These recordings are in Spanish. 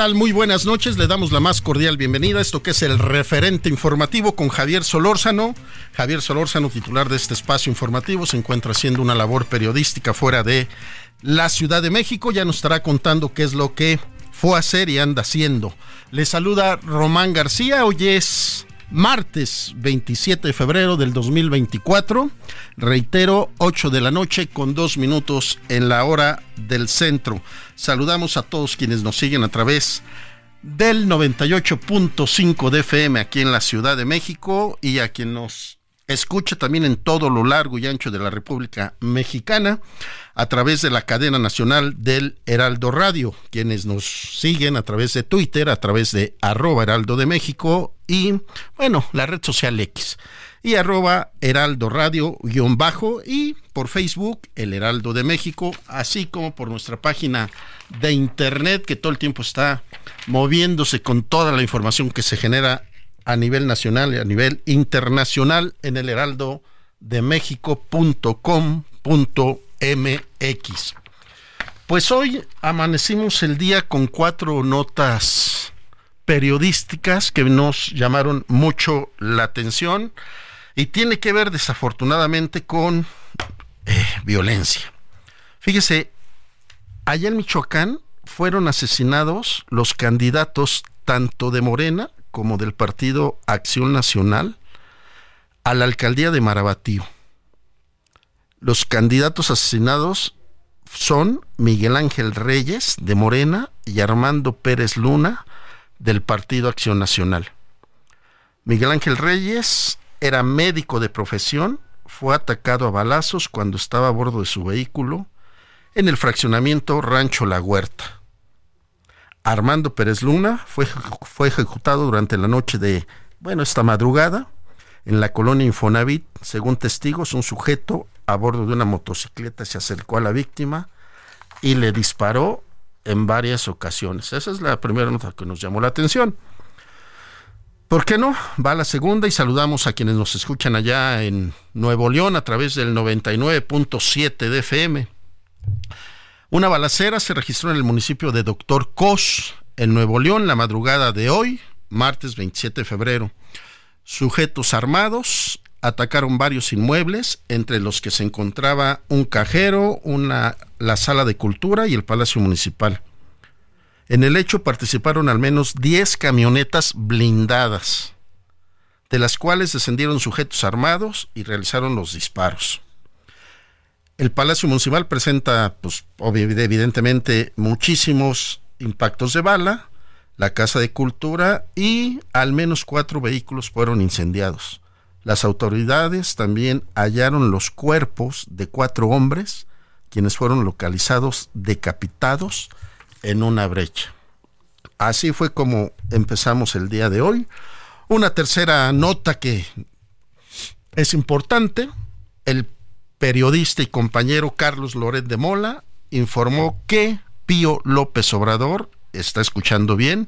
Muy buenas noches. Le damos la más cordial bienvenida a esto que es el referente informativo con Javier Solórzano. Javier Solórzano, titular de este espacio informativo, se encuentra haciendo una labor periodística fuera de la Ciudad de México. Ya nos estará contando qué es lo que fue a hacer y anda haciendo. Le saluda Román García. Hoy es martes 27 de febrero del 2024. Reitero, 8 de la noche con dos minutos en la hora del centro. Saludamos a todos quienes nos siguen a través del 98.5 de FM aquí en la Ciudad de México y a quien nos escucha también en todo lo largo y ancho de la República Mexicana a través de la cadena nacional del Heraldo Radio, quienes nos siguen a través de Twitter, a través de arroba Heraldo de México y, bueno, la red social X. Y arroba Heraldo Radio guion bajo y por Facebook El Heraldo de México, así como por nuestra página de internet que todo el tiempo está moviéndose con toda la información que se genera a nivel nacional y a nivel internacional en el heraldo de México.com.mx. Pues hoy amanecimos el día con cuatro notas periodísticas que nos llamaron mucho la atención y tiene que ver desafortunadamente con eh, violencia. Fíjese, allá en Michoacán fueron asesinados los candidatos tanto de Morena como del Partido Acción Nacional a la alcaldía de Marabatío. Los candidatos asesinados son Miguel Ángel Reyes de Morena y Armando Pérez Luna del Partido Acción Nacional. Miguel Ángel Reyes era médico de profesión, fue atacado a balazos cuando estaba a bordo de su vehículo en el fraccionamiento Rancho La Huerta. Armando Pérez Luna fue, fue ejecutado durante la noche de, bueno, esta madrugada en la colonia Infonavit. Según testigos, un sujeto a bordo de una motocicleta se acercó a la víctima y le disparó en varias ocasiones. Esa es la primera nota que nos llamó la atención. ¿Por qué no? Va la segunda y saludamos a quienes nos escuchan allá en Nuevo León a través del 99.7 de FM. Una balacera se registró en el municipio de Doctor Cos, en Nuevo León, la madrugada de hoy, martes 27 de febrero. Sujetos armados atacaron varios inmuebles, entre los que se encontraba un cajero, una, la sala de cultura y el Palacio Municipal. En el hecho participaron al menos 10 camionetas blindadas, de las cuales descendieron sujetos armados y realizaron los disparos. El Palacio Municipal presenta, pues, evidentemente, muchísimos impactos de bala, la Casa de Cultura y al menos cuatro vehículos fueron incendiados. Las autoridades también hallaron los cuerpos de cuatro hombres, quienes fueron localizados decapitados en una brecha. Así fue como empezamos el día de hoy. Una tercera nota que es importante, el periodista y compañero Carlos Loret de Mola informó que Pío López Obrador, está escuchando bien,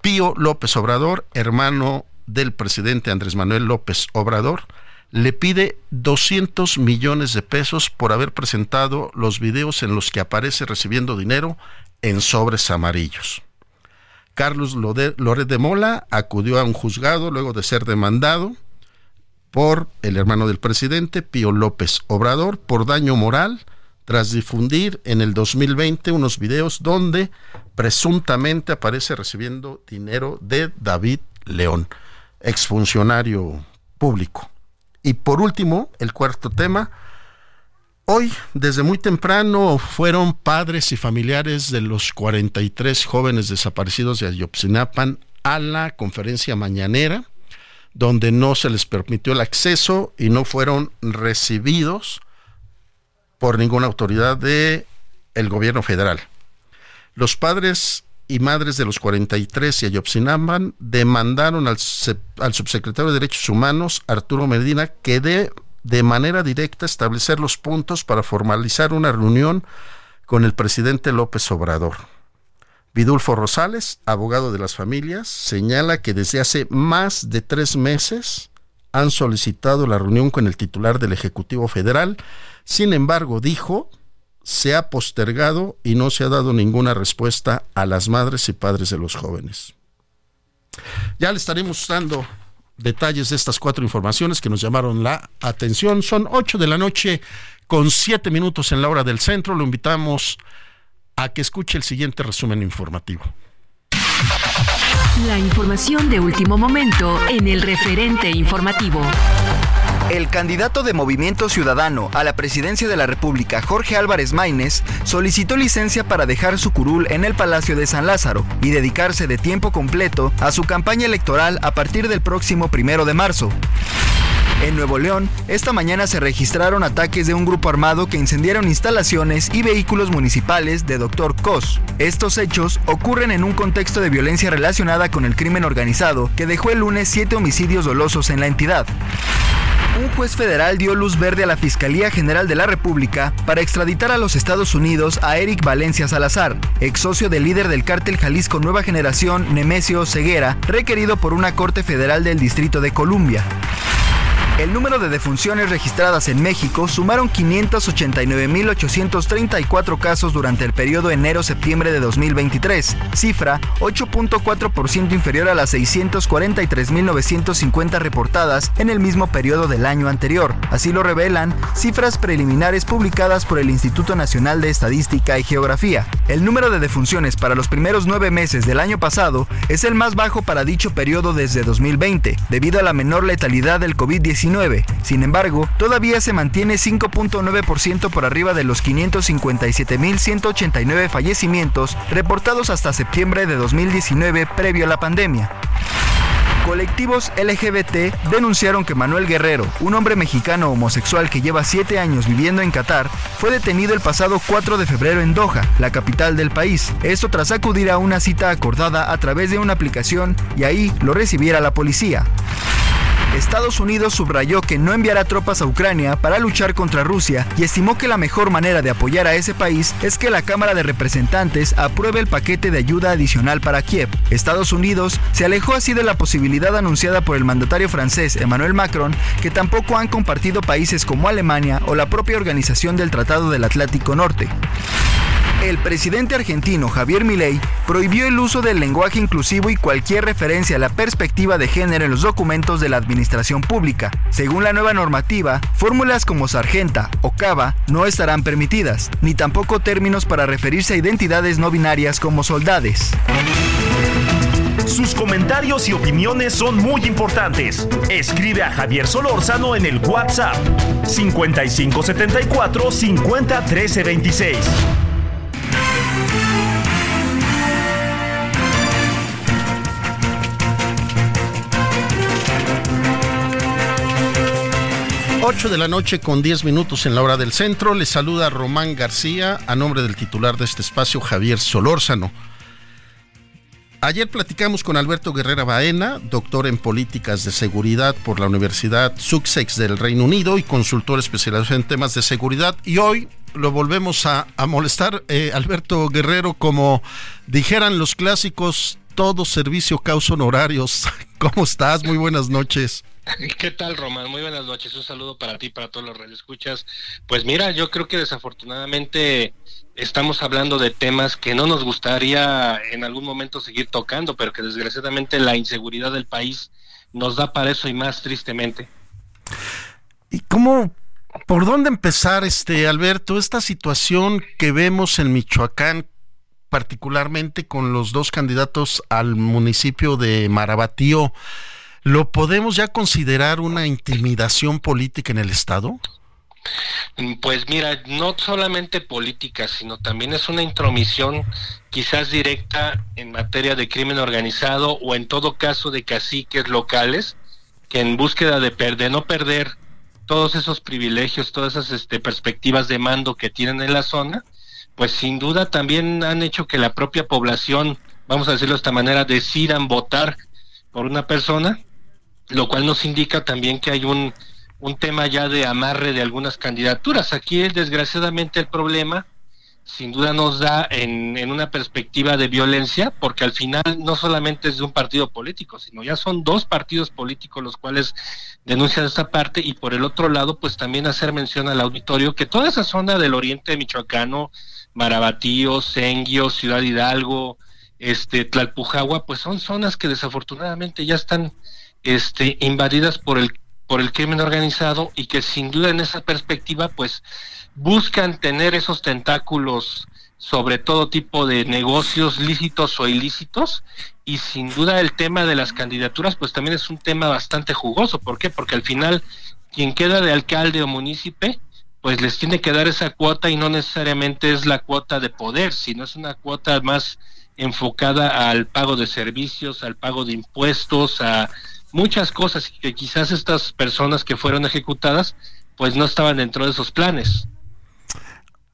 Pío López Obrador, hermano del presidente Andrés Manuel López Obrador, le pide 200 millones de pesos por haber presentado los videos en los que aparece recibiendo dinero en sobres amarillos. Carlos Loret de Mola acudió a un juzgado luego de ser demandado por el hermano del presidente, Pío López Obrador, por daño moral, tras difundir en el 2020 unos videos donde presuntamente aparece recibiendo dinero de David León, exfuncionario público. Y por último, el cuarto tema, Hoy, desde muy temprano, fueron padres y familiares de los 43 jóvenes desaparecidos de Ayopsinapan a la conferencia mañanera, donde no se les permitió el acceso y no fueron recibidos por ninguna autoridad del el gobierno federal. Los padres y madres de los 43 y Ayopsinapan demandaron al, al subsecretario de Derechos Humanos, Arturo Medina, que dé de manera directa establecer los puntos para formalizar una reunión con el presidente López Obrador. Vidulfo Rosales, abogado de las familias, señala que desde hace más de tres meses han solicitado la reunión con el titular del Ejecutivo Federal. Sin embargo, dijo, se ha postergado y no se ha dado ninguna respuesta a las madres y padres de los jóvenes. Ya le estaremos dando detalles de estas cuatro informaciones que nos llamaron la atención. Son ocho de la noche con siete minutos en la hora del centro. Lo invitamos a que escuche el siguiente resumen informativo. La información de último momento en el referente informativo. El candidato de Movimiento Ciudadano a la presidencia de la República, Jorge Álvarez Maínez, solicitó licencia para dejar su curul en el Palacio de San Lázaro y dedicarse de tiempo completo a su campaña electoral a partir del próximo primero de marzo. En Nuevo León, esta mañana se registraron ataques de un grupo armado que incendiaron instalaciones y vehículos municipales de Dr. Cos. Estos hechos ocurren en un contexto de violencia relacionada con el crimen organizado que dejó el lunes siete homicidios dolosos en la entidad un juez federal dio luz verde a la Fiscalía General de la República para extraditar a los Estados Unidos a Eric Valencia Salazar, ex socio del líder del cártel Jalisco Nueva Generación, Nemesio Ceguera, requerido por una corte federal del Distrito de Columbia. El número de defunciones registradas en México sumaron 589.834 casos durante el periodo enero-septiembre de 2023, cifra 8.4% inferior a las 643.950 reportadas en el mismo periodo del año anterior. Así lo revelan cifras preliminares publicadas por el Instituto Nacional de Estadística y Geografía. El número de defunciones para los primeros nueve meses del año pasado es el más bajo para dicho periodo desde 2020, debido a la menor letalidad del COVID-19 sin embargo, todavía se mantiene 5.9% por arriba de los 557.189 fallecimientos reportados hasta septiembre de 2019 previo a la pandemia. Colectivos LGBT denunciaron que Manuel Guerrero, un hombre mexicano homosexual que lleva siete años viviendo en Qatar, fue detenido el pasado 4 de febrero en Doha, la capital del país. Esto tras acudir a una cita acordada a través de una aplicación y ahí lo recibiera la policía. Estados Unidos subrayó que no enviará tropas a Ucrania para luchar contra Rusia y estimó que la mejor manera de apoyar a ese país es que la Cámara de Representantes apruebe el paquete de ayuda adicional para Kiev. Estados Unidos se alejó así de la posibilidad anunciada por el mandatario francés Emmanuel Macron, que tampoco han compartido países como Alemania o la propia Organización del Tratado del Atlántico Norte. El presidente argentino Javier Milei prohibió el uso del lenguaje inclusivo y cualquier referencia a la perspectiva de género en los documentos de la administración pública. Según la nueva normativa, fórmulas como sargenta o cava no estarán permitidas, ni tampoco términos para referirse a identidades no binarias como soldades. Sus comentarios y opiniones son muy importantes. Escribe a Javier Solórzano en el WhatsApp 5574 50 13 26. Ocho de la noche con 10 minutos en la hora del centro. Le saluda Román García a nombre del titular de este espacio, Javier Solórzano. Ayer platicamos con Alberto Guerrera Baena, doctor en políticas de seguridad por la Universidad Sussex del Reino Unido y consultor especializado en temas de seguridad. Y hoy lo volvemos a, a molestar, eh, Alberto Guerrero, como dijeran los clásicos, todo servicio causa honorarios. ¿Cómo estás? Muy buenas noches. ¿Qué tal, Román? Muy buenas noches. Un saludo para ti, para todos los radioescuchas. Pues mira, yo creo que desafortunadamente estamos hablando de temas que no nos gustaría en algún momento seguir tocando, pero que desgraciadamente la inseguridad del país nos da para eso y más tristemente. ¿Y cómo, por dónde empezar, este Alberto, esta situación que vemos en Michoacán, particularmente con los dos candidatos al municipio de Marabatío? ¿Lo podemos ya considerar una intimidación política en el Estado? Pues mira, no solamente política, sino también es una intromisión quizás directa en materia de crimen organizado o en todo caso de caciques locales que en búsqueda de, de no perder todos esos privilegios, todas esas este, perspectivas de mando que tienen en la zona, pues sin duda también han hecho que la propia población, vamos a decirlo de esta manera, decidan votar por una persona lo cual nos indica también que hay un, un tema ya de amarre de algunas candidaturas. Aquí desgraciadamente el problema sin duda nos da en, en, una perspectiva de violencia, porque al final no solamente es de un partido político, sino ya son dos partidos políticos los cuales denuncian esta parte y por el otro lado, pues también hacer mención al auditorio que toda esa zona del oriente michoacano, Marabatío, Senguio, Ciudad Hidalgo, este Tlalpujagua, pues son zonas que desafortunadamente ya están este, invadidas por el, por el crimen organizado y que sin duda en esa perspectiva pues buscan tener esos tentáculos sobre todo tipo de negocios lícitos o ilícitos y sin duda el tema de las candidaturas pues también es un tema bastante jugoso. ¿Por qué? Porque al final quien queda de alcalde o municipio pues les tiene que dar esa cuota y no necesariamente es la cuota de poder, sino es una cuota más enfocada al pago de servicios, al pago de impuestos, a muchas cosas que quizás estas personas que fueron ejecutadas pues no estaban dentro de esos planes.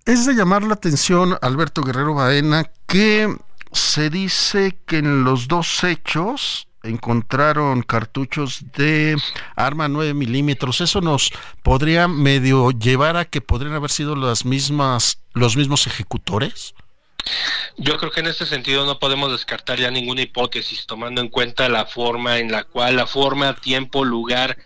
Es de llamar la atención, Alberto Guerrero Baena, que se dice que en los dos hechos encontraron cartuchos de arma 9 milímetros. Eso nos podría medio llevar a que podrían haber sido las mismas, los mismos ejecutores. Yo creo que en este sentido no podemos descartar ya ninguna hipótesis, tomando en cuenta la forma en la cual, la forma, tiempo, lugar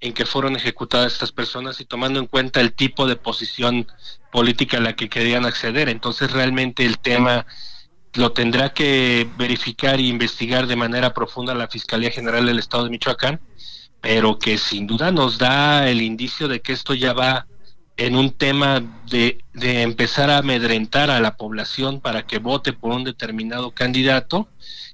en que fueron ejecutadas estas personas y tomando en cuenta el tipo de posición política a la que querían acceder. Entonces realmente el tema lo tendrá que verificar e investigar de manera profunda la Fiscalía General del Estado de Michoacán, pero que sin duda nos da el indicio de que esto ya va en un tema de, de, empezar a amedrentar a la población para que vote por un determinado candidato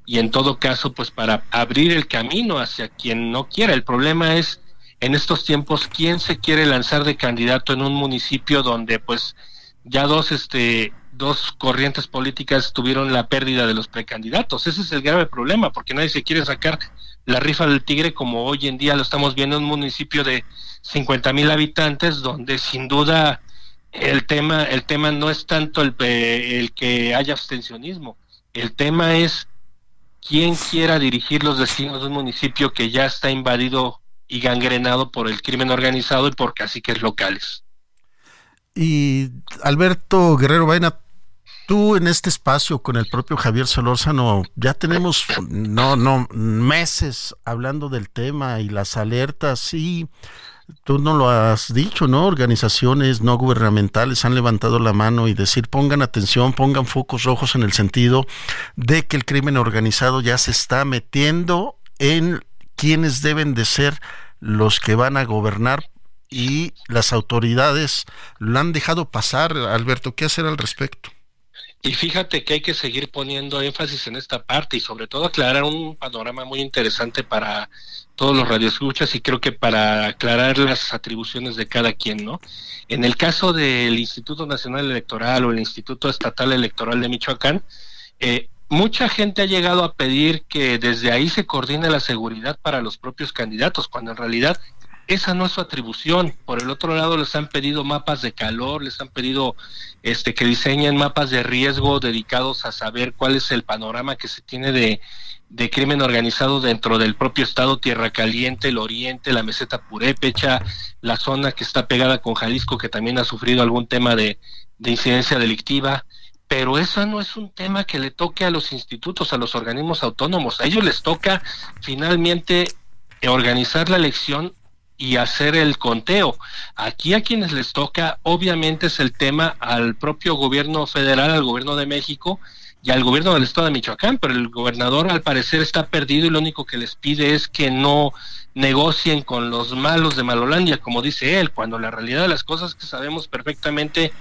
y en todo caso pues para abrir el camino hacia quien no quiera. El problema es en estos tiempos quién se quiere lanzar de candidato en un municipio donde pues ya dos este dos corrientes políticas tuvieron la pérdida de los precandidatos. Ese es el grave problema porque nadie se quiere sacar la rifa del tigre como hoy en día lo estamos viendo en un municipio de 50 mil habitantes, donde sin duda el tema, el tema no es tanto el, el que haya abstencionismo, el tema es quién quiera dirigir los destinos de un municipio que ya está invadido y gangrenado por el crimen organizado y por caciques locales. Y Alberto Guerrero Vaina, tú en este espacio con el propio Javier Solórzano ya tenemos no no meses hablando del tema y las alertas y tú no lo has dicho, ¿no? Organizaciones no gubernamentales han levantado la mano y decir pongan atención, pongan focos rojos en el sentido de que el crimen organizado ya se está metiendo en quienes deben de ser los que van a gobernar y las autoridades lo han dejado pasar. Alberto, ¿qué hacer al respecto? Y fíjate que hay que seguir poniendo énfasis en esta parte y sobre todo aclarar un panorama muy interesante para todos los radioescuchas y creo que para aclarar las atribuciones de cada quien, ¿no? En el caso del Instituto Nacional Electoral o el Instituto Estatal Electoral de Michoacán, eh, mucha gente ha llegado a pedir que desde ahí se coordine la seguridad para los propios candidatos, cuando en realidad esa no es su atribución. Por el otro lado, les han pedido mapas de calor, les han pedido este que diseñen mapas de riesgo dedicados a saber cuál es el panorama que se tiene de, de crimen organizado dentro del propio estado Tierra Caliente, el Oriente, la meseta Purépecha, la zona que está pegada con Jalisco, que también ha sufrido algún tema de, de incidencia delictiva. Pero eso no es un tema que le toque a los institutos, a los organismos autónomos. A ellos les toca finalmente organizar la elección y hacer el conteo. Aquí a quienes les toca, obviamente, es el tema al propio gobierno federal, al gobierno de México y al gobierno del estado de Michoacán, pero el gobernador al parecer está perdido y lo único que les pide es que no negocien con los malos de Malolandia, como dice él, cuando la realidad de las cosas que sabemos perfectamente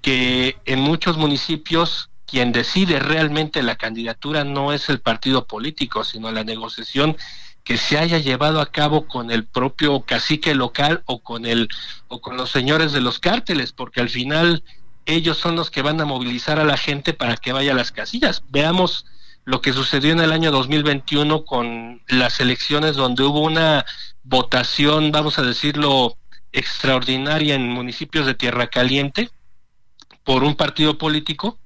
que en muchos municipios quien decide realmente la candidatura no es el partido político, sino la negociación que se haya llevado a cabo con el propio cacique local o con el o con los señores de los cárteles, porque al final ellos son los que van a movilizar a la gente para que vaya a las casillas. Veamos lo que sucedió en el año 2021 con las elecciones donde hubo una votación, vamos a decirlo, extraordinaria en municipios de Tierra Caliente por un partido político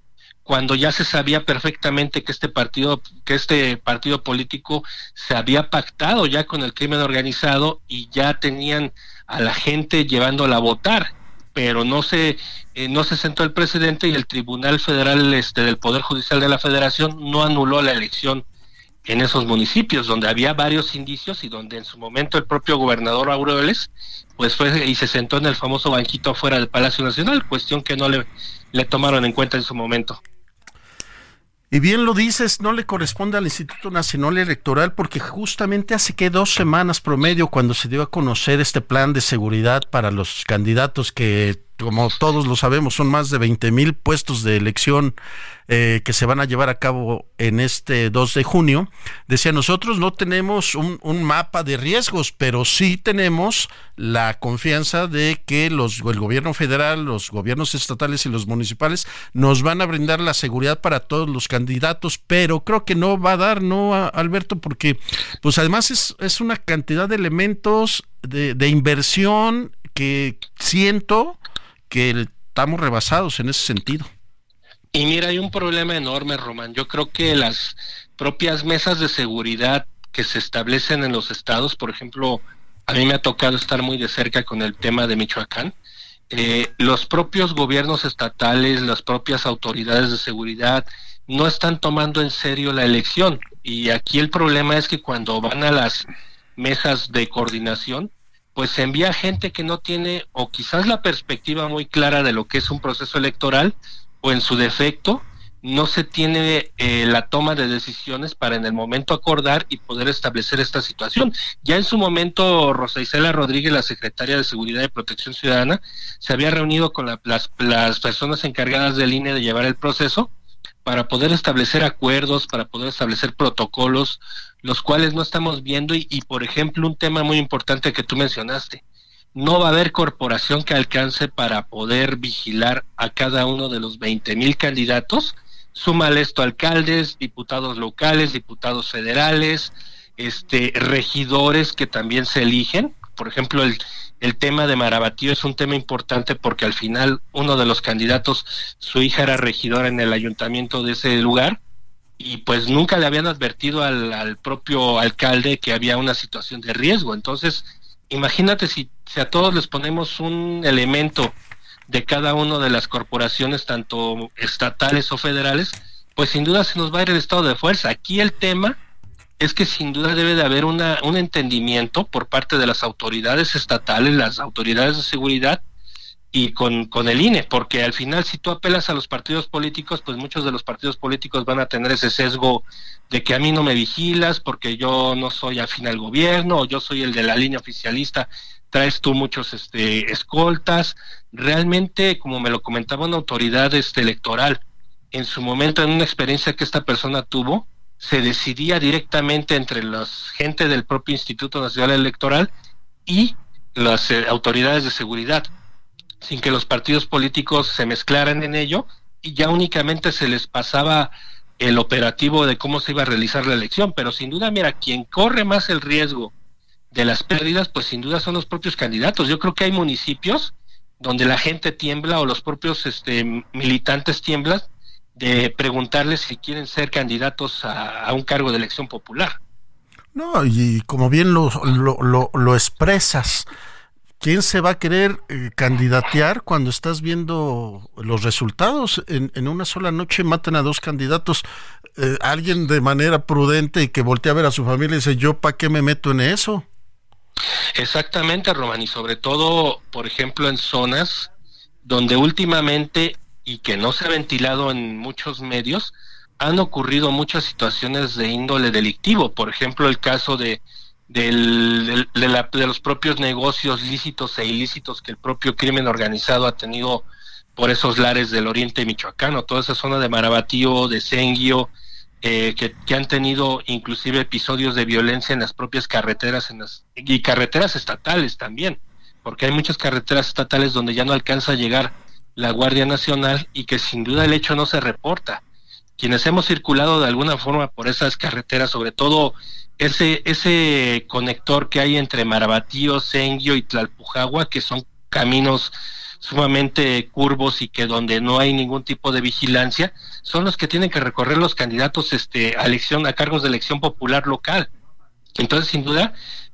cuando ya se sabía perfectamente que este partido que este partido político se había pactado ya con el crimen organizado y ya tenían a la gente llevándola a votar pero no se eh, no se sentó el presidente y el Tribunal Federal este del Poder Judicial de la Federación no anuló la elección en esos municipios donde había varios indicios y donde en su momento el propio gobernador Aureoles pues fue y se sentó en el famoso banquito afuera del Palacio Nacional, cuestión que no le, le tomaron en cuenta en su momento. Y bien lo dices, no le corresponde al Instituto Nacional Electoral porque justamente hace que dos semanas promedio cuando se dio a conocer este plan de seguridad para los candidatos que como todos lo sabemos, son más de 20 mil puestos de elección eh, que se van a llevar a cabo en este 2 de junio. Decía, nosotros no tenemos un, un, mapa de riesgos, pero sí tenemos la confianza de que los, el gobierno federal, los gobiernos estatales y los municipales nos van a brindar la seguridad para todos los candidatos, pero creo que no va a dar, ¿no, Alberto? Porque pues además es, es una cantidad de elementos de, de inversión que siento que estamos rebasados en ese sentido. Y mira, hay un problema enorme, Román. Yo creo que las propias mesas de seguridad que se establecen en los estados, por ejemplo, a mí me ha tocado estar muy de cerca con el tema de Michoacán, eh, los propios gobiernos estatales, las propias autoridades de seguridad no están tomando en serio la elección. Y aquí el problema es que cuando van a las mesas de coordinación, pues se envía gente que no tiene o quizás la perspectiva muy clara de lo que es un proceso electoral o en su defecto no se tiene eh, la toma de decisiones para en el momento acordar y poder establecer esta situación. Ya en su momento, Rosa Isela Rodríguez, la secretaria de Seguridad y Protección Ciudadana, se había reunido con las, las personas encargadas del INE de llevar el proceso para poder establecer acuerdos, para poder establecer protocolos, los cuales no estamos viendo y, por ejemplo un tema muy importante que tú mencionaste, no va a haber corporación que alcance para poder vigilar a cada uno de los 20 mil candidatos. Súmale esto alcaldes, diputados locales, diputados federales, este, regidores que también se eligen. Por ejemplo, el, el tema de Marabatío es un tema importante porque al final uno de los candidatos, su hija era regidora en el ayuntamiento de ese lugar y pues nunca le habían advertido al, propio alcalde que había una situación de riesgo. Entonces, imagínate si, si a todos les ponemos un elemento de cada una de las corporaciones, tanto estatales o federales, pues sin duda se nos va a ir el estado de fuerza. Aquí el tema es que sin duda debe de haber una, un entendimiento por parte de las autoridades estatales, las autoridades de seguridad y con, con el INE, porque al final si tú apelas a los partidos políticos, pues muchos de los partidos políticos van a tener ese sesgo de que a mí no me vigilas porque yo no soy afín al gobierno o yo soy el de la línea oficialista, traes tú muchos este, escoltas. Realmente, como me lo comentaba una autoridad este, electoral, en su momento, en una experiencia que esta persona tuvo, se decidía directamente entre la gente del propio Instituto Nacional Electoral y las eh, autoridades de seguridad, sin que los partidos políticos se mezclaran en ello y ya únicamente se les pasaba el operativo de cómo se iba a realizar la elección. Pero sin duda, mira, quien corre más el riesgo de las pérdidas, pues sin duda son los propios candidatos. Yo creo que hay municipios donde la gente tiembla o los propios este, militantes tiemblan de preguntarles si quieren ser candidatos a, un cargo de elección popular. No, y como bien lo, lo, lo, expresas, ¿quién se va a querer eh, candidatear cuando estás viendo los resultados? En, en, una sola noche matan a dos candidatos. Eh, alguien de manera prudente y que voltea a ver a su familia y dice, ¿yo para qué me meto en eso? Exactamente, Román, y sobre todo, por ejemplo, en zonas donde últimamente y que no se ha ventilado en muchos medios, han ocurrido muchas situaciones de índole delictivo. Por ejemplo, el caso de, de, los propios negocios lícitos e ilícitos que el propio crimen organizado ha tenido por esos lares del oriente michoacano, toda esa zona de Marabatío, de Senguio, eh, que, que, han tenido inclusive episodios de violencia en las propias carreteras en las, y carreteras estatales también, porque hay muchas carreteras estatales donde ya no alcanza a llegar la Guardia Nacional y que sin duda el hecho no se reporta. Quienes hemos circulado de alguna forma por esas carreteras, sobre todo ese, ese conector que hay entre Marabatío, Senguio y Tlalpujagua, que son caminos sumamente curvos y que donde no hay ningún tipo de vigilancia, son los que tienen que recorrer los candidatos este, a elección, a cargos de elección popular local. Entonces, sin duda,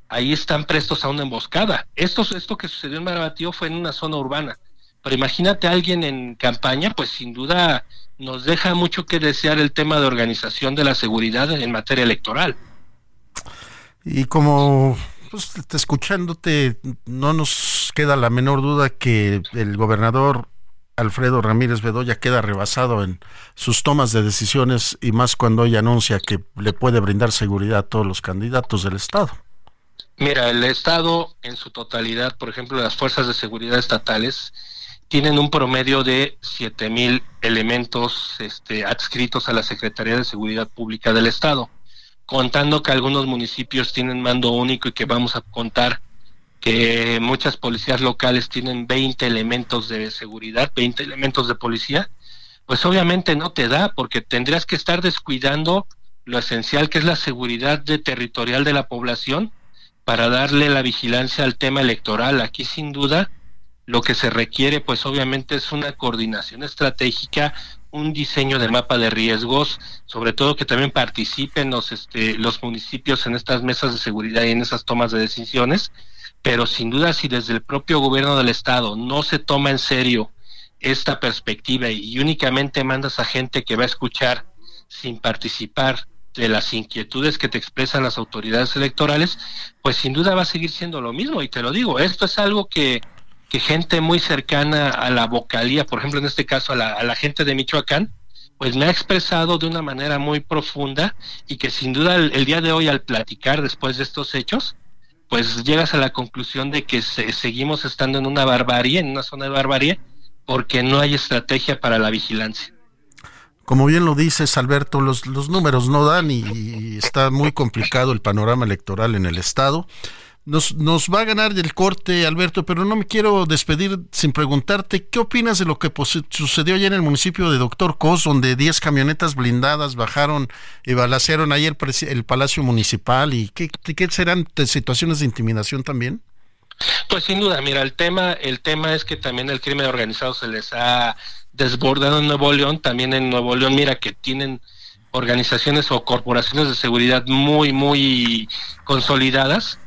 ahí están prestos a una emboscada. Esto, esto que sucedió en Marabatío fue en una zona urbana. Pero imagínate a alguien en campaña, pues sin duda nos deja mucho que desear el tema de organización de la seguridad en materia electoral. Y como pues, escuchándote, no nos queda la menor duda que el gobernador Alfredo Ramírez Bedoya queda rebasado en sus tomas de decisiones y más cuando ella anuncia que le puede brindar seguridad a todos los candidatos del Estado. Mira, el Estado en su totalidad, por ejemplo, las fuerzas de seguridad estatales, tienen un promedio de mil elementos este, adscritos a la Secretaría de Seguridad Pública del Estado, contando que algunos municipios tienen mando único y que vamos a contar que muchas policías locales tienen 20 elementos de seguridad, 20 elementos de policía, pues obviamente no te da porque tendrías que estar descuidando lo esencial que es la seguridad de territorial de la población para darle la vigilancia al tema electoral. Aquí sin duda lo que se requiere, pues obviamente es una coordinación estratégica, un diseño del mapa de riesgos, sobre todo que también participen los, este, los municipios en estas mesas de seguridad y en esas tomas de decisiones, pero sin duda si desde el propio gobierno del estado no se toma en serio esta perspectiva y únicamente mandas a gente que va a escuchar sin participar de las inquietudes que te expresan las autoridades electorales, pues sin duda va a seguir siendo lo mismo. Y te lo digo, esto es algo que que gente muy cercana a la vocalía, por ejemplo en este caso a la, gente de Michoacán, pues me ha expresado de una manera muy profunda y que sin duda el, día de hoy al platicar después de estos hechos, pues llegas a la conclusión de que seguimos estando en una barbarie, en una zona de barbarie, porque no hay estrategia para la vigilancia. Como bien lo dices, Alberto, los, los números no dan y está muy complicado el panorama electoral en el Estado. Nos, nos va a ganar el corte, Alberto, pero no me quiero despedir sin preguntarte qué opinas de lo que sucedió allá en el municipio de Doctor Cos, donde 10 camionetas blindadas bajaron y balacearon ayer el, Palacio Municipal. ¿Y qué, qué serán situaciones de intimidación también? Pues sin duda, mira, el tema, el tema es que también el crimen organizado se les ha desbordado en Nuevo León, también en Nuevo León, mira que tienen organizaciones o corporaciones de seguridad muy, muy consolidadas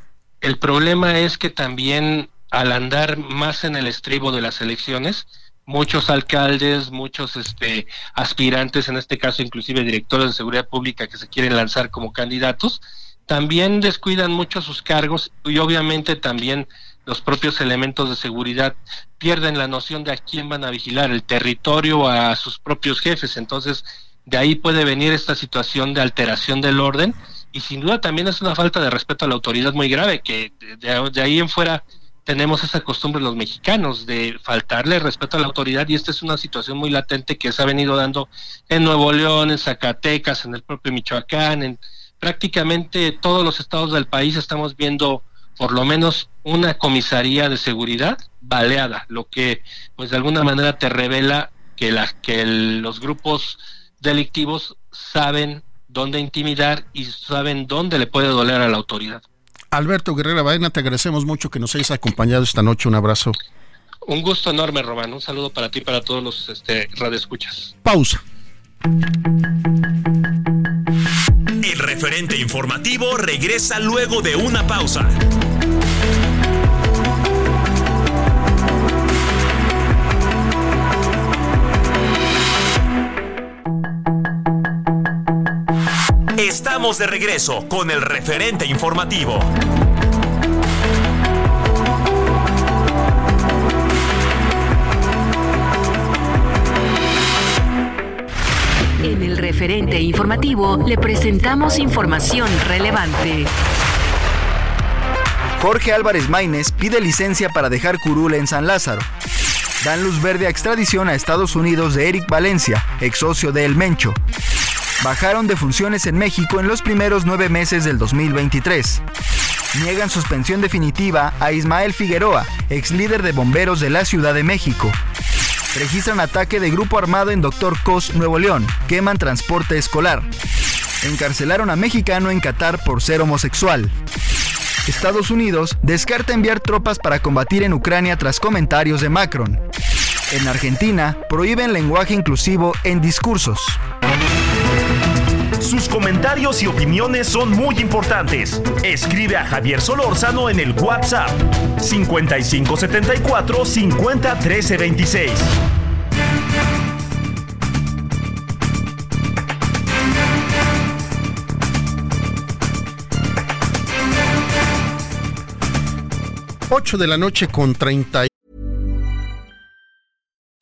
el problema es que también al andar más en el estribo de las elecciones, muchos alcaldes, muchos este, aspirantes, en este caso inclusive directores de seguridad pública que se quieren lanzar como candidatos, también descuidan mucho sus cargos y obviamente también los propios elementos de seguridad pierden la noción de a quién van a vigilar, el territorio a sus propios jefes. Entonces, de ahí puede venir esta situación de alteración del orden y sin duda también es una falta de respeto a la autoridad muy grave, que de, ahí en fuera tenemos esa costumbre los mexicanos de faltarle respeto a la autoridad y esta es una situación muy latente que se ha venido dando en Nuevo León, en Zacatecas, en el propio Michoacán, en prácticamente todos los estados del país estamos viendo por lo menos una comisaría de seguridad baleada, lo que pues de alguna manera te revela que, la, que los grupos delictivos saben dónde intimidar y saben dónde le puede doler a la autoridad. Alberto Guerrera Baena, te agradecemos mucho que nos hayas acompañado esta noche. Un abrazo. Un gusto enorme, Román. Un saludo para ti y para todos los este, radioescuchas. Pausa. El referente informativo regresa luego de una pausa. Estamos de regreso con el referente informativo. En el referente informativo le presentamos información relevante. Jorge Álvarez Maínez pide licencia para dejar curul en San Lázaro. Dan luz verde a extradición a Estados Unidos de Eric Valencia, ex socio de El Mencho bajaron de funciones en México en los primeros nueve meses del 2023. Niegan suspensión definitiva a Ismael Figueroa, ex líder de bomberos de la Ciudad de México. Registran ataque de grupo armado en Doctor Cos, Nuevo León. Queman transporte escolar. Encarcelaron a mexicano en Qatar por ser homosexual. Estados Unidos descarta enviar tropas para combatir en Ucrania tras comentarios de Macron. En Argentina prohíben lenguaje inclusivo en discursos. Sus comentarios y opiniones son muy importantes. Escribe a Javier Solórzano en el WhatsApp 5574 50 13 26. Ocho de la noche con 30.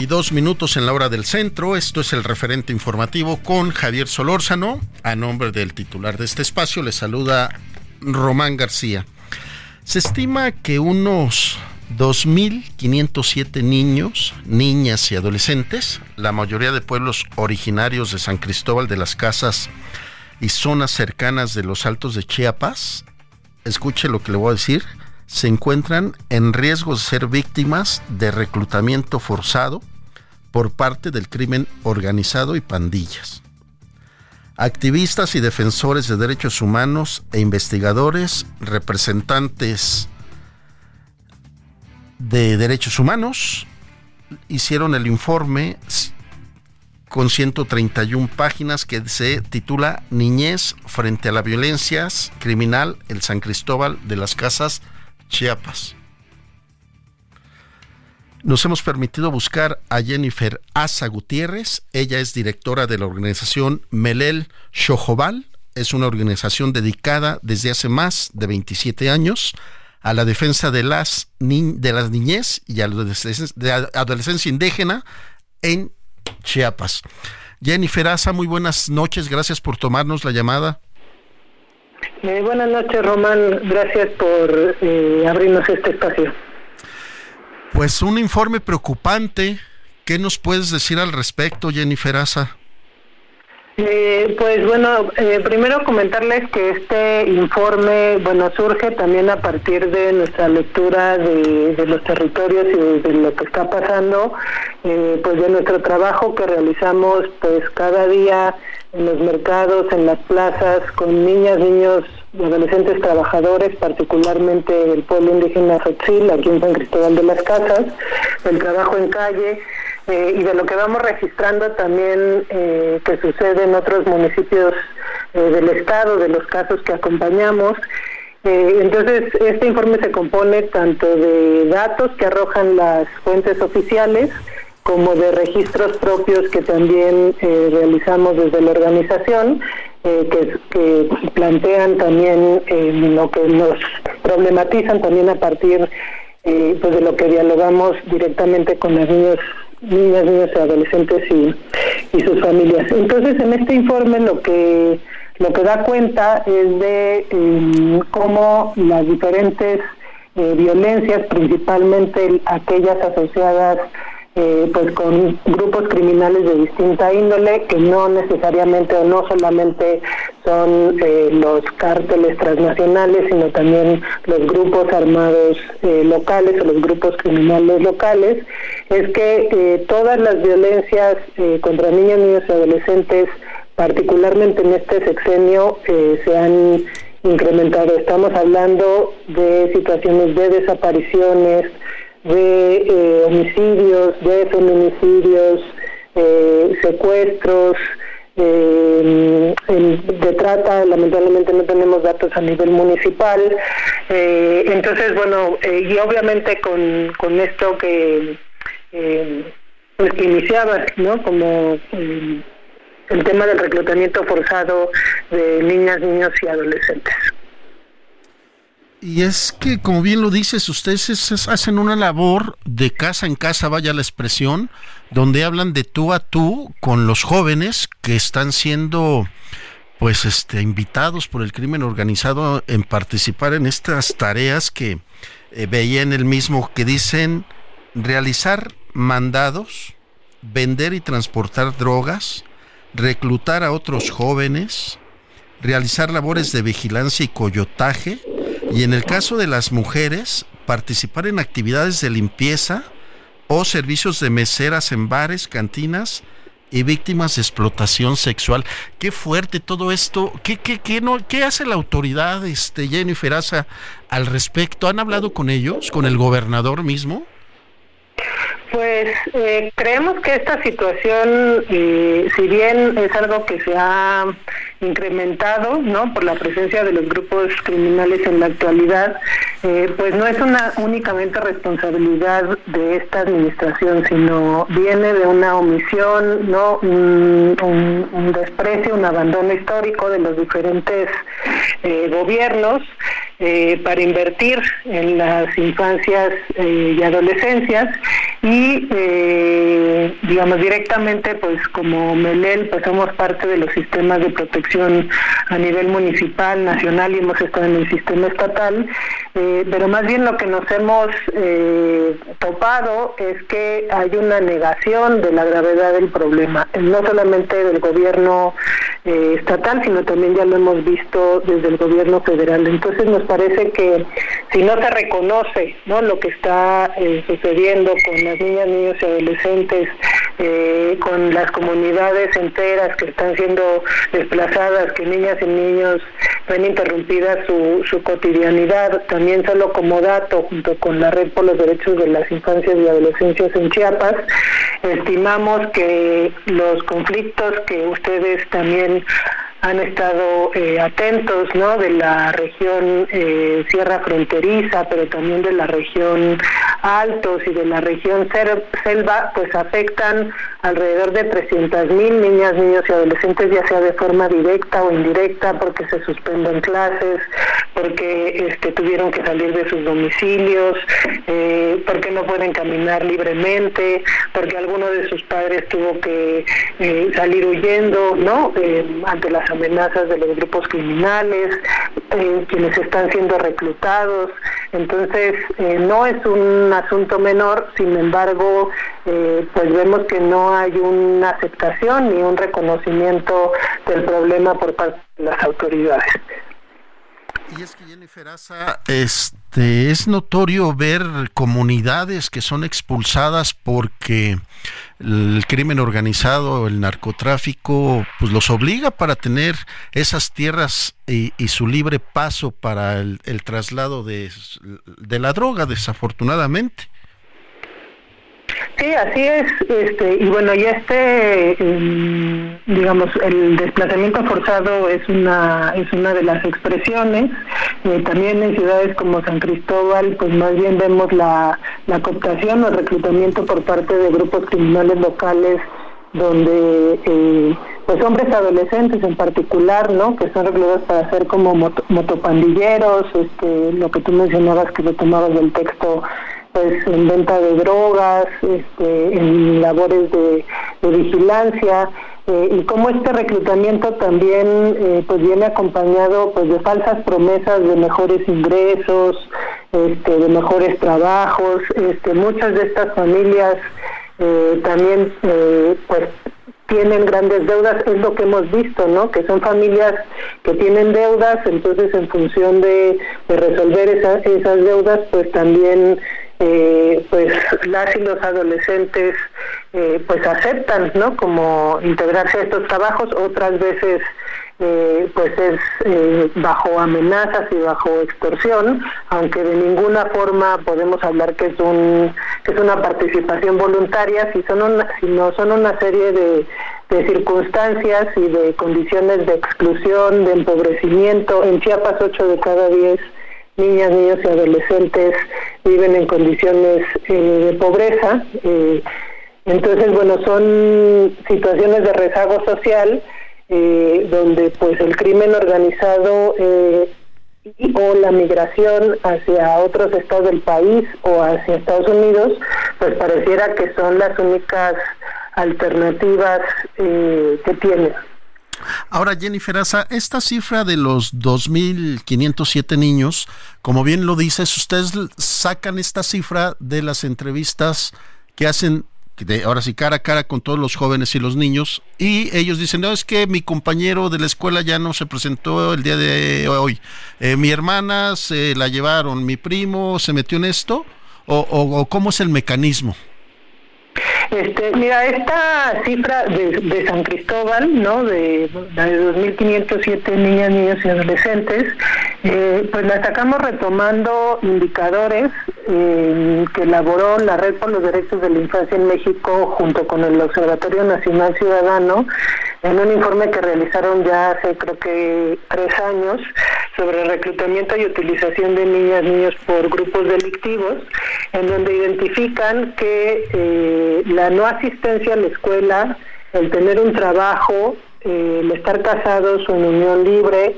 y dos minutos en la hora del centro. Esto es el referente informativo con Javier Solórzano. A nombre del titular de este espacio le saluda Román García. Se estima que unos 2.507 niños, niñas y adolescentes, la mayoría de pueblos originarios de San Cristóbal de las Casas y zonas cercanas de los Altos de Chiapas, escuche lo que le voy a decir, se encuentran en riesgo de ser víctimas de reclutamiento forzado por parte del crimen organizado y pandillas. Activistas y defensores de derechos humanos e investigadores, representantes de derechos humanos, hicieron el informe con 131 páginas que se titula Niñez frente a la violencia criminal el San Cristóbal de las Casas Chiapas. Nos hemos permitido buscar a Jennifer Asa Gutiérrez. Ella es directora de la organización Melel Shojobal. Es una organización dedicada desde hace más de 27 años a la defensa de las, de las niñez y a la adolescencia indígena en Chiapas. Jennifer Asa, muy buenas noches. Gracias por tomarnos la llamada. Eh, buenas noches, Román. Gracias por eh, abrirnos este espacio. Pues un informe preocupante. ¿Qué nos puedes decir al respecto, Jennifer Asa? Eh, pues bueno, eh, primero comentarles que este informe, bueno, surge también a partir de nuestra lectura de, los territorios y de, lo que está pasando, eh, pues de nuestro trabajo que realizamos pues cada día en los mercados, en las plazas, con niñas, niños y adolescentes trabajadores, particularmente del pueblo indígena Xochitl, aquí en San Cristóbal de las Casas, el trabajo en calle, eh, y de lo que vamos registrando también eh, que sucede en otros municipios eh, del estado, de los casos que acompañamos. entonces, este informe se compone tanto de datos que arrojan las fuentes oficiales, como de registros propios que también realizamos desde la organización, que, plantean también lo que nos problematizan también a partir pues de lo que dialogamos directamente con los niños niñas, niños y adolescentes y, y sus familias. Entonces, en este informe lo que lo que da cuenta es de em, cómo las diferentes eh, violencias, principalmente aquellas asociadas eh, pues con grupos criminales de distinta índole que no necesariamente o no solamente son eh, los cárteles transnacionales sino también los grupos armados eh, locales o los grupos criminales locales es que todas las violencias contra niños, niños y adolescentes particularmente en este sexenio se han incrementado. Estamos hablando de situaciones de desapariciones, de eh, homicidios, de feminicidios, eh, secuestros, eh, de trata, lamentablemente no tenemos datos a nivel municipal. entonces, bueno, y obviamente con, con esto que, pues que iniciaba, ¿no? Como el tema del reclutamiento forzado de niñas, niños y adolescentes. Y es que, como bien lo dices, ustedes hacen una labor de casa en casa, vaya la expresión, donde hablan de tú a tú con los jóvenes que están siendo pues este invitados por el crimen organizado en participar en estas tareas que eh, veía en el mismo que dicen realizar mandados, vender y transportar drogas, reclutar a otros jóvenes, realizar labores de vigilancia y coyotaje, y en el caso de las mujeres, participar en actividades de limpieza o servicios de meseras en bares, cantinas y víctimas de explotación sexual. Qué fuerte todo esto. ¿Qué, qué, qué, no, qué hace la autoridad, este, Jennifer Asa, al respecto? ¿Han hablado con ellos, con el gobernador mismo? Pues eh, creemos que esta situación, eh, si bien es algo que se ha incrementado, ¿no? Por la presencia de los grupos criminales en la actualidad, eh, pues no es una únicamente responsabilidad de esta administración, sino viene de una omisión, ¿no? Un, un desprecio, un abandono histórico de los diferentes gobiernos. Eh, para invertir en las infancias eh, y adolescencias y eh, digamos directamente pues como Melel pues somos parte de los sistemas de protección a nivel municipal, nacional y hemos estado en el sistema estatal, pero más bien lo que nos hemos topado es que hay una negación de la gravedad del problema, no solamente del gobierno estatal, sino también ya lo hemos visto desde el gobierno federal. Entonces nos parece que si no se reconoce ¿no? lo que está eh, sucediendo con las niñas, niños y adolescentes, eh, con las comunidades enteras que están siendo desplazadas, que niñas y niños ven interrumpida su, su cotidianidad, también solo como dato, junto con la Red por los Derechos de las Infancias y Adolescencias en Chiapas, estimamos que los conflictos que ustedes también han estado eh, atentos ¿no? de la región eh, Sierra Fronteriza, pero también de la región Altos y de la región Selva, pues afectan alrededor de 300 mil niñas, niños y adolescentes, ya sea de forma directa o indirecta, porque se suspenden clases, porque este, tuvieron que salir de sus domicilios, eh, porque no pueden caminar libremente, porque alguno de sus padres tuvo que eh, salir huyendo, ¿no? Ante las amenazas de los grupos criminales, quienes están siendo reclutados. Entonces, no es un asunto menor, sin embargo, pues vemos que no hay una aceptación ni un reconocimiento del problema por parte de las autoridades. Y es que Jennifer este, es notorio ver comunidades que son expulsadas porque el crimen organizado, el narcotráfico, pues los obliga para tener esas tierras y, su libre paso para el, traslado de la droga, desafortunadamente. Sí, así es, este, y bueno, y este, em, digamos, el desplazamiento forzado es una es una de las expresiones. Eh, también en ciudades como San Cristóbal, pues más bien vemos la, la cooptación o reclutamiento por parte de grupos criminales locales donde eh, pues hombres adolescentes en particular, ¿no? Que son reclutados para ser como motopandilleros, este, lo que tú mencionabas que lo tomabas del texto pues en venta de drogas, este, en labores de, vigilancia eh, y cómo este reclutamiento también eh, pues viene acompañado pues de falsas promesas de mejores ingresos, este, de mejores trabajos, este, muchas de estas familias eh, también pues tienen grandes deudas, es lo que hemos visto, ¿no? Que son familias que tienen deudas, entonces en función de, resolver esas deudas, pues también eh, pues las y los adolescentes eh, pues aceptan no como integrarse a estos trabajos. Otras veces eh, pues es eh, bajo amenazas y bajo extorsión aunque de ninguna forma podemos hablar que es un es una participación voluntaria si son una, sino son una serie de, de circunstancias y de condiciones de exclusión de empobrecimiento. En Chiapas 8 de cada 10 niñas, niños y adolescentes viven en condiciones eh, de pobreza. Eh, entonces, bueno, son situaciones de rezago social eh, donde pues el crimen organizado o la migración hacia otros estados del país o hacia Estados Unidos, pues pareciera que son las únicas alternativas que tienen. Ahora, Jennifer Asa, esta cifra de los 2.507 niños, como bien lo dices, ustedes sacan esta cifra de las entrevistas que hacen de, ahora sí cara a cara con todos los jóvenes y los niños y ellos dicen no es que mi compañero de la escuela ya no se presentó el día de hoy. Eh, mi hermana se la llevaron mi primo se metió en esto o, o cómo es el mecanismo este, mira, esta cifra de, San Cristóbal, ¿no? De, de 2.507 niñas, niños y adolescentes, eh, pues la sacamos retomando indicadores eh, que elaboró la Red por los Derechos de la Infancia en México junto con el Observatorio Nacional Ciudadano en un informe que realizaron ya hace creo que tres años sobre reclutamiento y utilización de niñas, niños por grupos delictivos, en donde identifican que eh, la no asistencia a la escuela, el tener un trabajo, eh, el estar casados en unión libre,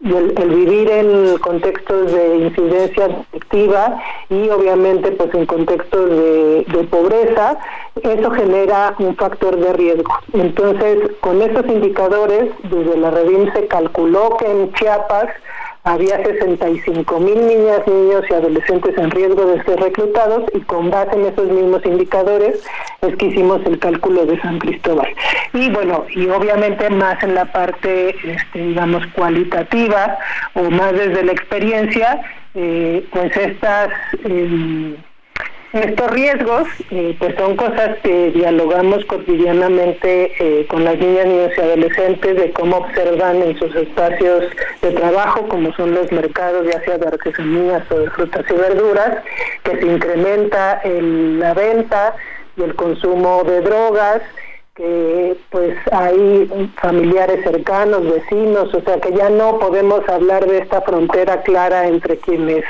y el, vivir en contextos de incidencia delictiva y obviamente pues en contextos de, de, pobreza, eso genera un factor de riesgo. Entonces, con esos indicadores, desde la Redim se calculó que en Chiapas había 65 mil niñas, niños y adolescentes en riesgo de ser reclutados y con base en esos mismos indicadores es que hicimos el cálculo de San Cristóbal. Y bueno, y obviamente más en la parte, este, digamos, cualitativa o más desde la experiencia, eh, pues estas... Eh, estos riesgos pues son cosas que dialogamos cotidianamente eh, con las niñas, niños y adolescentes de cómo observan en sus espacios de trabajo, como son los mercados, ya sea de artesanías o de frutas y verduras, que se incrementa la venta y el consumo de drogas, que pues hay familiares cercanos, vecinos, o sea que ya no podemos hablar de esta frontera clara entre quienes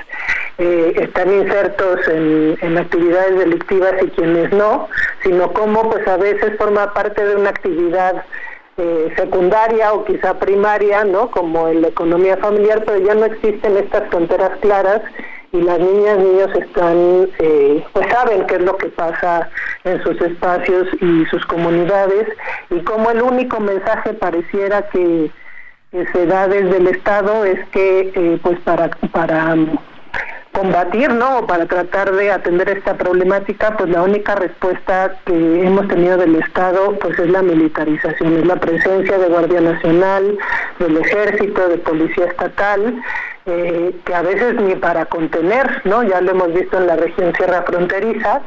eh, están insertos en, actividades delictivas y quienes no, sino como pues a veces forma parte de una actividad eh, secundaria o quizá primaria, ¿no? Como en la economía familiar, pero ya no existen estas fronteras claras y las niñas niños están eh, pues saben qué es lo que pasa en sus espacios y sus comunidades y como el único mensaje pareciera que, se da desde el estado es que eh, pues para para combatir, ¿no? Para tratar de atender esta problemática, pues la única respuesta que hemos tenido del Estado, pues es la militarización, es la presencia de Guardia Nacional, del Ejército, de Policía Estatal, eh, que a veces ni para contener, ¿no? Ya lo hemos visto en la región Sierra Fronteriza,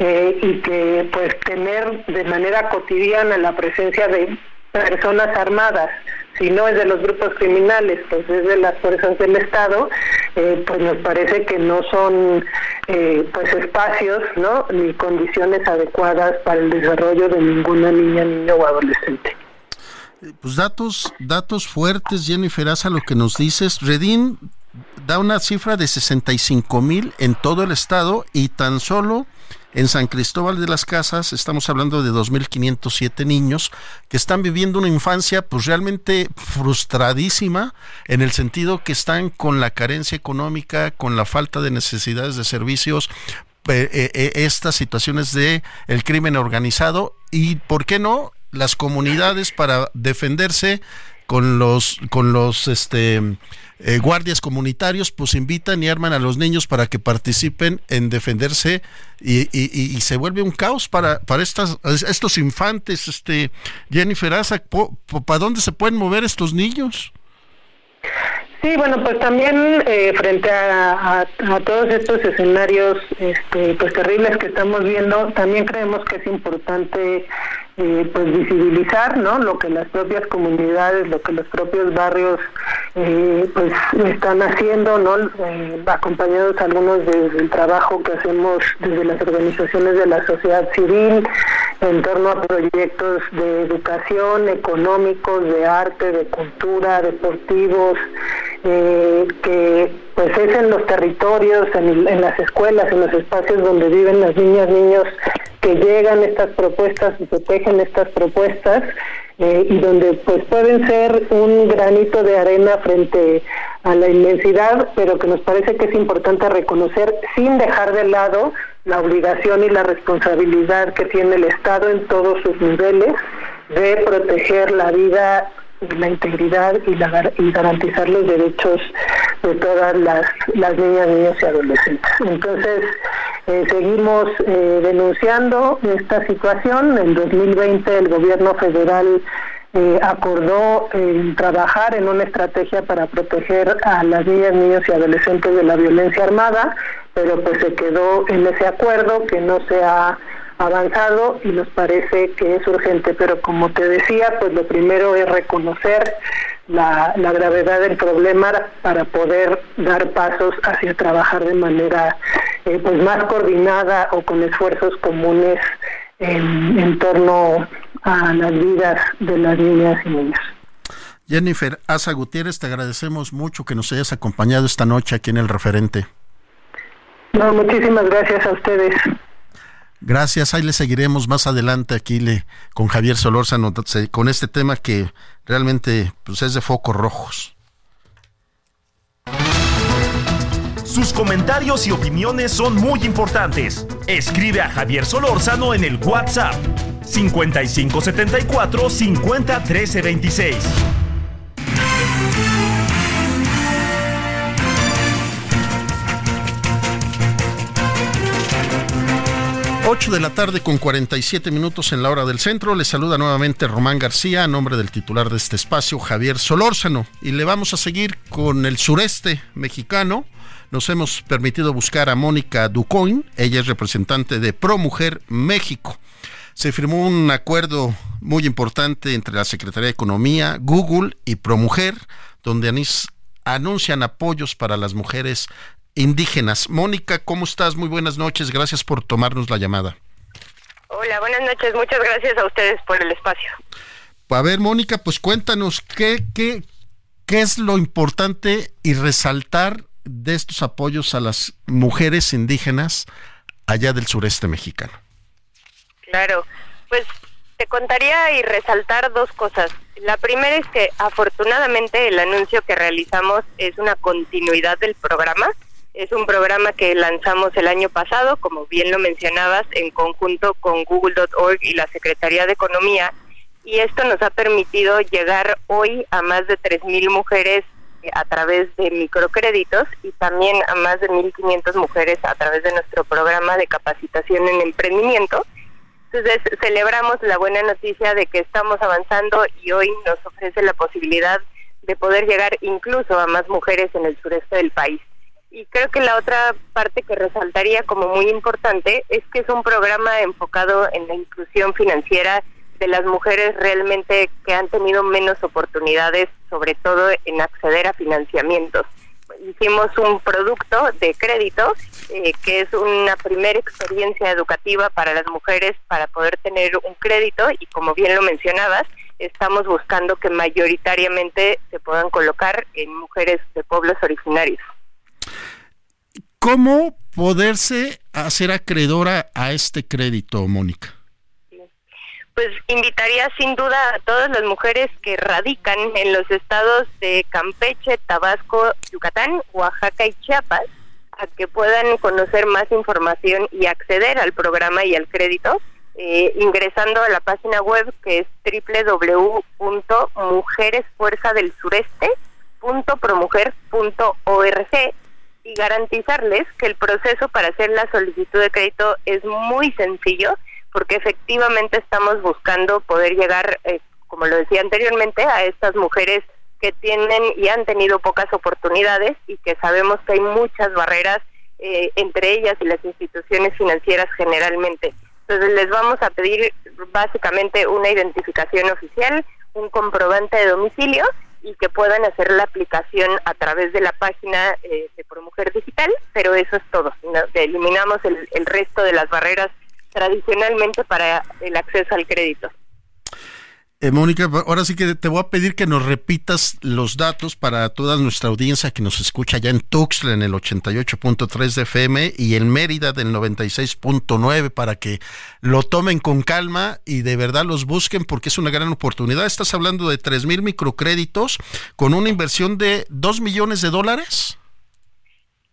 eh, y que pues tener de manera cotidiana la presencia de personas armadas, si no es de los grupos criminales, pues es de las fuerzas del Estado, eh, pues nos parece que no son eh, pues espacios, ¿no? Ni condiciones adecuadas para el desarrollo de ninguna niña, niño o adolescente. Pues datos, datos fuertes, Jennifer, a lo que nos dices. Redín da una cifra de 65 mil en todo el estado y tan solo en San Cristóbal de las Casas estamos hablando de 2.507 niños que están viviendo una infancia pues realmente frustradísima en el sentido que están con la carencia económica, con la falta de necesidades de servicios, eh, eh, estas situaciones de el crimen organizado. Y por qué no las comunidades para defenderse con los con los este eh, guardias comunitarios pues invitan y arman a los niños para que participen en defenderse y, y, se vuelve un caos para, para estas, estos infantes. Este, Jennifer Asa, ¿para dónde se pueden mover estos niños? Sí, bueno, pues también eh, frente a, a, todos estos escenarios este, pues terribles que estamos viendo, también creemos que es importante eh, pues visibilizar no lo que las propias comunidades lo que los propios barrios eh, pues están haciendo no eh, acompañados algunos desde el trabajo que hacemos desde las organizaciones de la sociedad civil en torno a proyectos de educación económicos de arte de cultura deportivos que pues es en los territorios en, en las escuelas en los espacios donde viven las niñas niños que llegan estas propuestas y protegen estas propuestas eh, y donde pues pueden ser un granito de arena frente a la inmensidad, pero que nos parece que es importante reconocer sin dejar de lado la obligación y la responsabilidad que tiene el Estado en todos sus niveles de proteger la vida la integridad y, la, y garantizar los derechos de todas las, las niñas, niños y adolescentes. Entonces, eh, seguimos eh, denunciando esta situación. En 2020 el gobierno federal eh, acordó trabajar en una estrategia para proteger a las niñas, niños y adolescentes de la violencia armada, pero pues se quedó en ese acuerdo que no se ha avanzado y nos parece que es urgente. Pero como te decía, pues lo primero es reconocer la, gravedad del problema para poder dar pasos hacia trabajar de manera eh, pues más coordinada o con esfuerzos comunes en, en torno a las vidas de las niñas y niños. Jennifer Asa Gutiérrez, te agradecemos mucho que nos hayas acompañado esta noche aquí en el referente. No, muchísimas gracias a ustedes. Gracias, ahí le seguiremos más adelante aquí le, con Javier Solórzano con este tema que realmente pues, es de focos rojos. Sus comentarios y opiniones son muy importantes. Escribe a Javier Solórzano en el WhatsApp 5574 50 13 26. 8 de la tarde con 47 minutos en la hora del centro. Le saluda nuevamente Román García a nombre del titular de este espacio, Javier Solórzano. Y le vamos a seguir con el sureste mexicano. Nos hemos permitido buscar a Mónica Ducoin. Ella es representante de Pro Mujer México. Se firmó un acuerdo muy importante entre la Secretaría de Economía, Google y ProMujer, donde anuncian apoyos para las mujeres indígenas. Mónica, ¿cómo estás? Muy buenas noches, gracias por tomarnos la llamada. Hola, buenas noches, muchas gracias a ustedes por el espacio. A ver, Mónica, pues cuéntanos qué, qué, qué es lo importante y resaltar de estos apoyos a las mujeres indígenas allá del sureste mexicano. Claro, pues te contaría y resaltar dos cosas. La primera es que afortunadamente el anuncio que realizamos es una continuidad del programa. Es un programa que lanzamos el año pasado, como bien lo mencionabas, en conjunto con Google.org y la Secretaría de Economía. Y esto nos ha permitido llegar hoy a más de 3.000 mujeres eh, a través de microcréditos y también a más de 1.500 mujeres a través de nuestro programa de capacitación en emprendimiento entonces celebramos la buena noticia de que estamos avanzando y hoy nos ofrece la posibilidad de poder llegar incluso a más mujeres en el sureste del país. Y creo que la otra parte que resaltaría como muy importante es que es un programa enfocado en la inclusión financiera de las mujeres realmente que han tenido menos oportunidades, sobre todo en acceder a financiamientos hicimos un producto de crédito eh, que es una primera experiencia educativa para las mujeres para poder tener un crédito y como bien lo mencionabas, estamos buscando que mayoritariamente se puedan colocar en mujeres de pueblos originarios. ¿Cómo poderse hacer acreedora a este crédito, Mónica? pues invitaría sin duda a todas las mujeres que radican en los estados de Campeche, Tabasco, Yucatán, Oaxaca y Chiapas a que puedan conocer más información y acceder al programa y al crédito eh, ingresando a la página web que es www.mujeresfuerzadelsureste.promujer.org y garantizarles que el proceso para hacer la solicitud de crédito es muy sencillo porque efectivamente estamos buscando poder llegar, eh, como lo decía anteriormente, a estas mujeres que tienen y han tenido pocas oportunidades y que sabemos que hay muchas barreras eh, entre ellas y las instituciones financieras generalmente. Entonces les vamos a pedir básicamente una identificación oficial, un comprobante de domicilio y que puedan hacer la aplicación a través de la página eh, de Promujer Digital, pero eso es todo. Eliminamos el resto de las barreras tradicionalmente para el acceso al crédito. Eh, Mónica, ahora sí que te voy a pedir que nos repitas los datos para toda nuestra audiencia que nos escucha ya en Tuxtla en el 88.3 de FM y en Mérida del 96.9 para que lo tomen con calma y de verdad los busquen porque es una gran oportunidad. Estás hablando de 3 mil microcréditos con una inversión de 2 millones de dólares.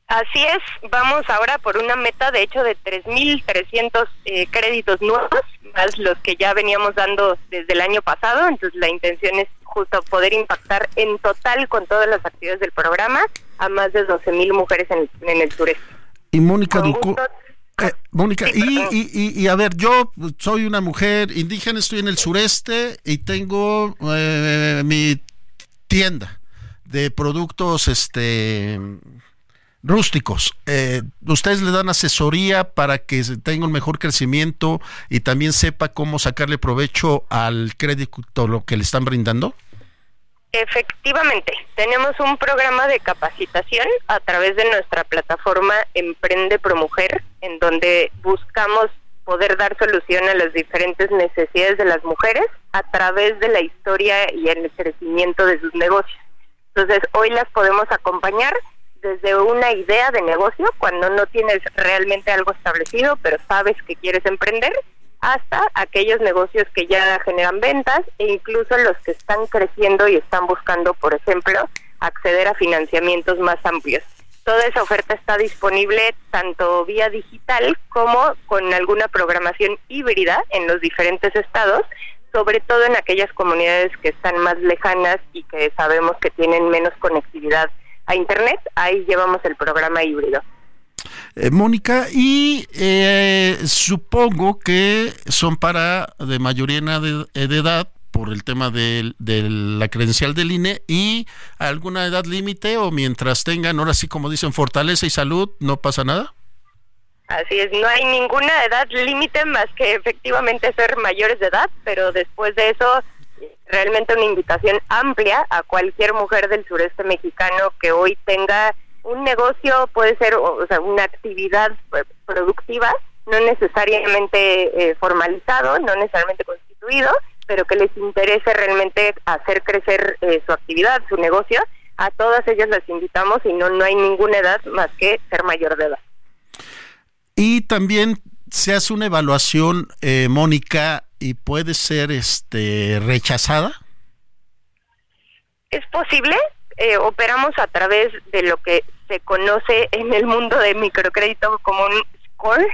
Así es, vamos ahora por una meta de hecho de 3.300 eh, créditos nuevos, más los que ya veníamos dando desde el año pasado, entonces la intención es justo poder impactar en total con todas las actividades del programa a más de 12.000 mujeres en, el sureste. Y Mónica Duco... Eh, Mónica, y, a ver, yo soy una mujer indígena, estoy en el sureste y tengo eh, mi tienda de productos este rústicos. Eh, ¿Ustedes le dan asesoría para que tenga un mejor crecimiento y también sepa cómo sacarle provecho al crédito lo que le están brindando? Efectivamente, tenemos un programa de capacitación a través de nuestra plataforma Emprende Pro Mujer, en donde buscamos poder dar solución a las diferentes necesidades de las mujeres a través de la historia y el crecimiento de sus negocios. Entonces, hoy las podemos acompañar desde una idea de negocio, cuando no tienes realmente algo establecido, pero sabes que quieres emprender, hasta aquellos negocios que ya generan ventas e incluso los que están creciendo y están buscando, por ejemplo, acceder a financiamientos más amplios. Toda esa oferta está disponible tanto vía digital como con alguna programación híbrida en los diferentes estados, sobre todo en aquellas comunidades que están más lejanas y que sabemos que tienen menos conectividad a Internet, ahí llevamos el programa híbrido. Eh, Mónica, y eh, supongo que son para de mayoría de, edad por el tema de, la credencial del INE y alguna edad límite o mientras tengan, ahora sí como dicen, fortaleza y salud, no pasa nada. Así es, no hay ninguna edad límite más que efectivamente ser mayores de edad, pero después de eso realmente una invitación amplia a cualquier mujer del sureste mexicano que hoy tenga un negocio, puede ser o sea, una actividad pues, productiva, no necesariamente eh, formalizado, no necesariamente constituido, pero que les interese realmente hacer crecer eh, su actividad, su negocio, a todas ellas las invitamos y no, no hay ninguna edad más que ser mayor de edad. Y también se hace una evaluación, eh, Mónica, y puede ser este rechazada? Es posible. Eh, operamos a través de lo que se conoce en el mundo de microcrédito como un score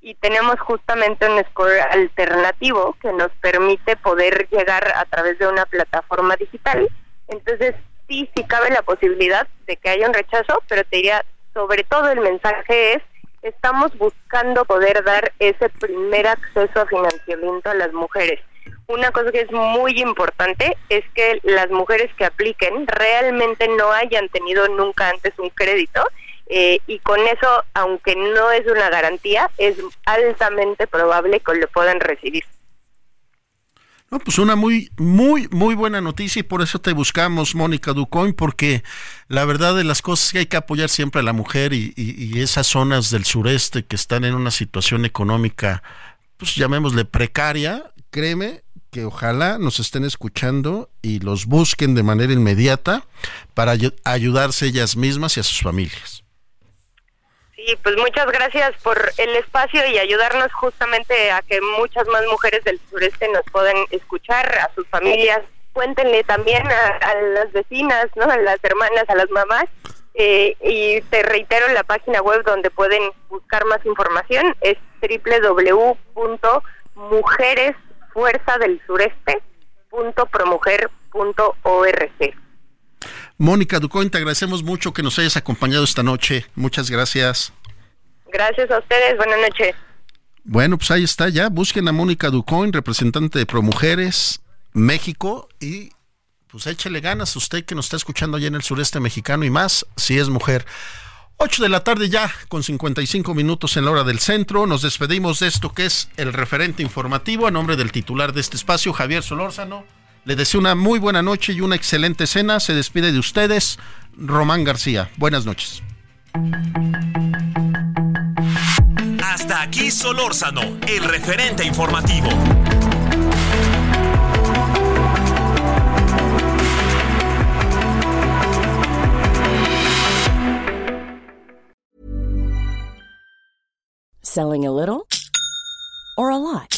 y tenemos justamente un score alternativo que nos permite poder llegar a través de una plataforma digital. Entonces, sí, sí cabe la posibilidad de que haya un rechazo, pero te diría, sobre todo el mensaje es, estamos buscando poder dar ese primer acceso a financiamiento a las mujeres. Una cosa que es muy importante es que las mujeres que apliquen realmente no hayan tenido nunca antes un crédito eh, y con eso, aunque no es una garantía, es altamente probable que lo puedan recibir. No, pues una muy, muy, muy buena noticia y por eso te buscamos, Mónica Ducoin, porque la verdad de las cosas es que hay que apoyar siempre a la mujer y, y esas zonas del sureste que están en una situación económica, pues llamémosle precaria, créeme que ojalá nos estén escuchando y los busquen de manera inmediata para ayudarse ellas mismas y a sus familias. Sí, pues muchas gracias por el espacio y ayudarnos justamente a que muchas más mujeres del sureste nos puedan escuchar, a sus familias. Cuéntenle también a, las vecinas, ¿no? a las hermanas, a las mamás. Eh, y te reitero la página web donde pueden buscar más información es www.mujeresfuerzadelsureste.promujer.org. Mónica Ducoin, te agradecemos mucho que nos hayas acompañado esta noche. Muchas gracias. Gracias a ustedes. Buenas noches. Bueno, pues ahí está ya. Busquen a Mónica Ducoin, representante de Promujeres México y pues échele ganas a usted que nos está escuchando allá en el sureste mexicano y más si es mujer. 8 de la tarde ya, con 55 minutos en la hora del centro. Nos despedimos de esto que es el referente informativo a nombre del titular de este espacio, Javier Solórzano. Le deseo una muy buena noche y una excelente cena. Se despide de ustedes, Román García. Buenas noches. Hasta aquí Solórzano, el referente informativo. Selling a little or a lot?